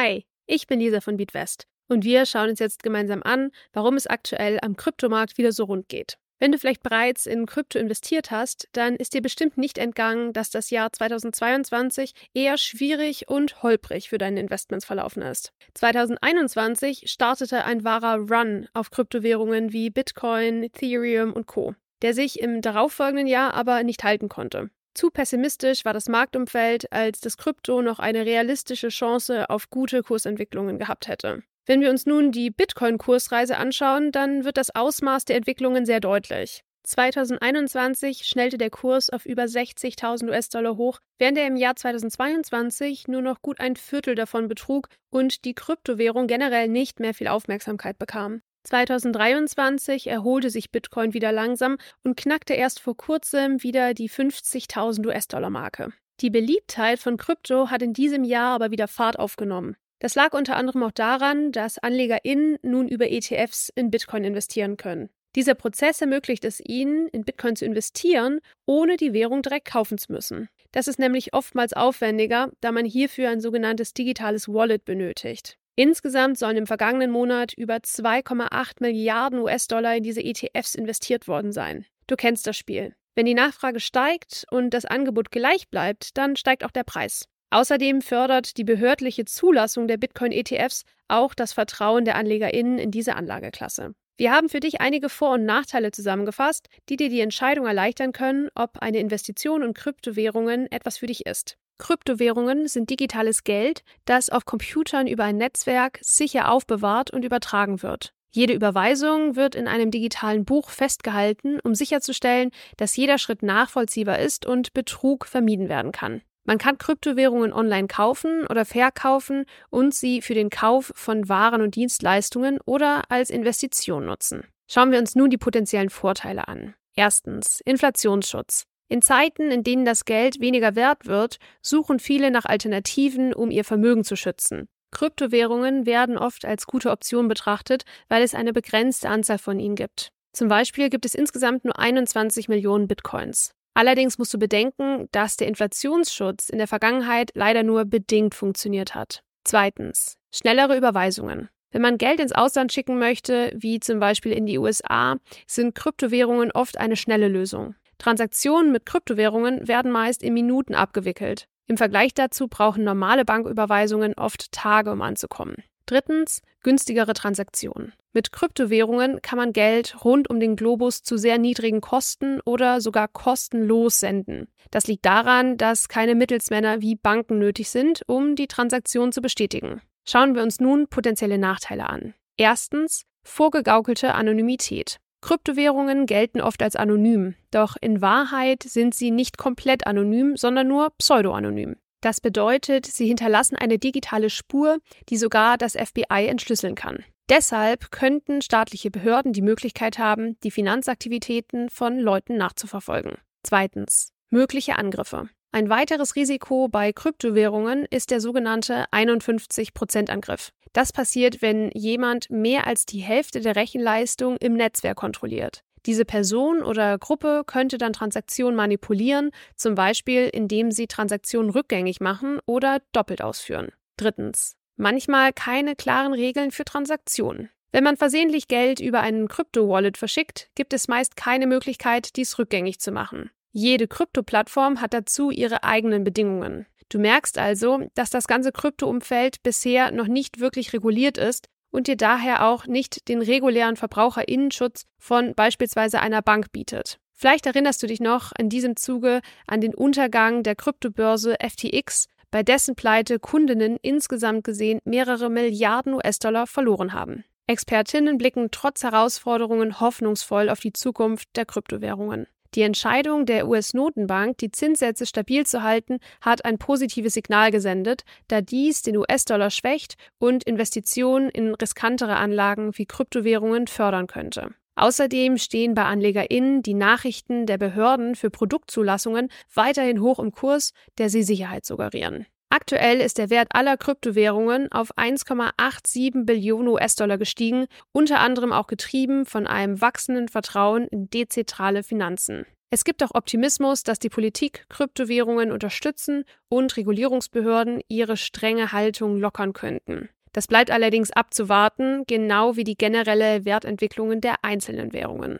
Hi, ich bin Lisa von Beatwest und wir schauen uns jetzt gemeinsam an, warum es aktuell am Kryptomarkt wieder so rund geht. Wenn du vielleicht bereits in Krypto investiert hast, dann ist dir bestimmt nicht entgangen, dass das Jahr 2022 eher schwierig und holprig für deine Investments verlaufen ist. 2021 startete ein wahrer Run auf Kryptowährungen wie Bitcoin, Ethereum und Co., der sich im darauffolgenden Jahr aber nicht halten konnte. Zu pessimistisch war das Marktumfeld, als das Krypto noch eine realistische Chance auf gute Kursentwicklungen gehabt hätte. Wenn wir uns nun die Bitcoin-Kursreise anschauen, dann wird das Ausmaß der Entwicklungen sehr deutlich. 2021 schnellte der Kurs auf über 60.000 US-Dollar hoch, während er im Jahr 2022 nur noch gut ein Viertel davon betrug und die Kryptowährung generell nicht mehr viel Aufmerksamkeit bekam. 2023 erholte sich Bitcoin wieder langsam und knackte erst vor kurzem wieder die 50.000 US-Dollar-Marke. Die Beliebtheit von Krypto hat in diesem Jahr aber wieder Fahrt aufgenommen. Das lag unter anderem auch daran, dass AnlegerInnen nun über ETFs in Bitcoin investieren können. Dieser Prozess ermöglicht es ihnen, in Bitcoin zu investieren, ohne die Währung direkt kaufen zu müssen. Das ist nämlich oftmals aufwendiger, da man hierfür ein sogenanntes digitales Wallet benötigt. Insgesamt sollen im vergangenen Monat über 2,8 Milliarden US-Dollar in diese ETFs investiert worden sein. Du kennst das Spiel. Wenn die Nachfrage steigt und das Angebot gleich bleibt, dann steigt auch der Preis. Außerdem fördert die behördliche Zulassung der Bitcoin-ETFs auch das Vertrauen der AnlegerInnen in diese Anlageklasse. Wir haben für dich einige Vor- und Nachteile zusammengefasst, die dir die Entscheidung erleichtern können, ob eine Investition in Kryptowährungen etwas für dich ist. Kryptowährungen sind digitales Geld, das auf Computern über ein Netzwerk sicher aufbewahrt und übertragen wird. Jede Überweisung wird in einem digitalen Buch festgehalten, um sicherzustellen, dass jeder Schritt nachvollziehbar ist und Betrug vermieden werden kann. Man kann Kryptowährungen online kaufen oder verkaufen und sie für den Kauf von Waren und Dienstleistungen oder als Investition nutzen. Schauen wir uns nun die potenziellen Vorteile an. Erstens Inflationsschutz. In Zeiten, in denen das Geld weniger wert wird, suchen viele nach Alternativen, um ihr Vermögen zu schützen. Kryptowährungen werden oft als gute Option betrachtet, weil es eine begrenzte Anzahl von ihnen gibt. Zum Beispiel gibt es insgesamt nur 21 Millionen Bitcoins. Allerdings musst du bedenken, dass der Inflationsschutz in der Vergangenheit leider nur bedingt funktioniert hat. Zweitens. Schnellere Überweisungen. Wenn man Geld ins Ausland schicken möchte, wie zum Beispiel in die USA, sind Kryptowährungen oft eine schnelle Lösung. Transaktionen mit Kryptowährungen werden meist in Minuten abgewickelt. Im Vergleich dazu brauchen normale Banküberweisungen oft Tage, um anzukommen. Drittens, günstigere Transaktionen. Mit Kryptowährungen kann man Geld rund um den Globus zu sehr niedrigen Kosten oder sogar kostenlos senden. Das liegt daran, dass keine Mittelsmänner wie Banken nötig sind, um die Transaktion zu bestätigen. Schauen wir uns nun potenzielle Nachteile an. Erstens, vorgegaukelte Anonymität. Kryptowährungen gelten oft als anonym, doch in Wahrheit sind sie nicht komplett anonym, sondern nur pseudoanonym. Das bedeutet, sie hinterlassen eine digitale Spur, die sogar das FBI entschlüsseln kann. Deshalb könnten staatliche Behörden die Möglichkeit haben, die Finanzaktivitäten von Leuten nachzuverfolgen. Zweitens. Mögliche Angriffe. Ein weiteres Risiko bei Kryptowährungen ist der sogenannte 51%-Angriff. Das passiert, wenn jemand mehr als die Hälfte der Rechenleistung im Netzwerk kontrolliert. Diese Person oder Gruppe könnte dann Transaktionen manipulieren, zum Beispiel indem sie Transaktionen rückgängig machen oder doppelt ausführen. Drittens. Manchmal keine klaren Regeln für Transaktionen. Wenn man versehentlich Geld über einen Krypto-Wallet verschickt, gibt es meist keine Möglichkeit, dies rückgängig zu machen. Jede Krypto-Plattform hat dazu ihre eigenen Bedingungen. Du merkst also, dass das ganze Krypto-Umfeld bisher noch nicht wirklich reguliert ist und dir daher auch nicht den regulären Verbraucherinnenschutz von beispielsweise einer Bank bietet. Vielleicht erinnerst du dich noch in diesem Zuge an den Untergang der Kryptobörse FTX, bei dessen Pleite Kundinnen insgesamt gesehen mehrere Milliarden US-Dollar verloren haben. Expertinnen blicken trotz Herausforderungen hoffnungsvoll auf die Zukunft der Kryptowährungen. Die Entscheidung der US-Notenbank, die Zinssätze stabil zu halten, hat ein positives Signal gesendet, da dies den US-Dollar schwächt und Investitionen in riskantere Anlagen wie Kryptowährungen fördern könnte. Außerdem stehen bei AnlegerInnen die Nachrichten der Behörden für Produktzulassungen weiterhin hoch im Kurs, der sie Sicherheit suggerieren. Aktuell ist der Wert aller Kryptowährungen auf 1,87 Billionen US-Dollar gestiegen, unter anderem auch getrieben von einem wachsenden Vertrauen in dezentrale Finanzen. Es gibt auch Optimismus, dass die Politik Kryptowährungen unterstützen und Regulierungsbehörden ihre strenge Haltung lockern könnten. Das bleibt allerdings abzuwarten, genau wie die generelle Wertentwicklungen der einzelnen Währungen.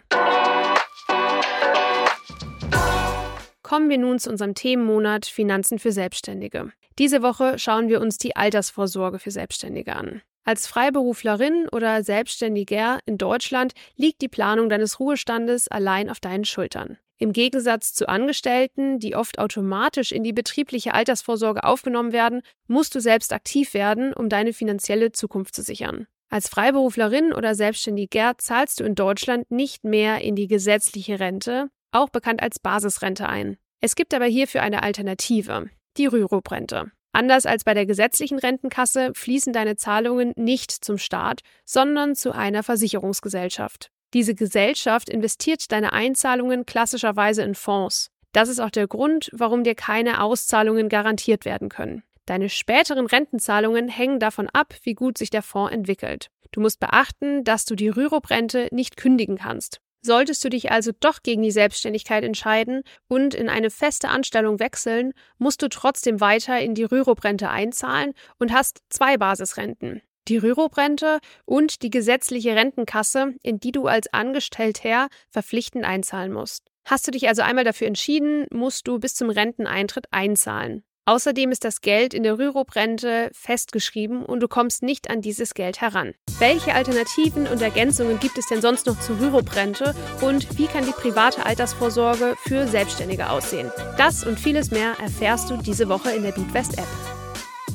Kommen wir nun zu unserem Themenmonat Finanzen für Selbstständige. Diese Woche schauen wir uns die Altersvorsorge für Selbstständige an. Als Freiberuflerin oder Selbstständiger in Deutschland liegt die Planung deines Ruhestandes allein auf deinen Schultern. Im Gegensatz zu Angestellten, die oft automatisch in die betriebliche Altersvorsorge aufgenommen werden, musst du selbst aktiv werden, um deine finanzielle Zukunft zu sichern. Als Freiberuflerin oder Selbstständiger zahlst du in Deutschland nicht mehr in die gesetzliche Rente, auch bekannt als Basisrente ein. Es gibt aber hierfür eine Alternative, die Rürup-Rente. Anders als bei der gesetzlichen Rentenkasse fließen deine Zahlungen nicht zum Staat, sondern zu einer Versicherungsgesellschaft. Diese Gesellschaft investiert deine Einzahlungen klassischerweise in Fonds. Das ist auch der Grund, warum dir keine Auszahlungen garantiert werden können. Deine späteren Rentenzahlungen hängen davon ab, wie gut sich der Fonds entwickelt. Du musst beachten, dass du die Rürup-Rente nicht kündigen kannst. Solltest du dich also doch gegen die Selbstständigkeit entscheiden und in eine feste Anstellung wechseln, musst du trotzdem weiter in die Rürup-Rente einzahlen und hast zwei Basisrenten. Die Rürup-Rente und die gesetzliche Rentenkasse, in die du als Angestellter verpflichtend einzahlen musst. Hast du dich also einmal dafür entschieden, musst du bis zum Renteneintritt einzahlen. Außerdem ist das Geld in der Rürup-Rente festgeschrieben und du kommst nicht an dieses Geld heran. Welche Alternativen und Ergänzungen gibt es denn sonst noch zur Rürup-Rente und wie kann die private Altersvorsorge für Selbstständige aussehen? Das und vieles mehr erfährst du diese Woche in der BeatWest-App.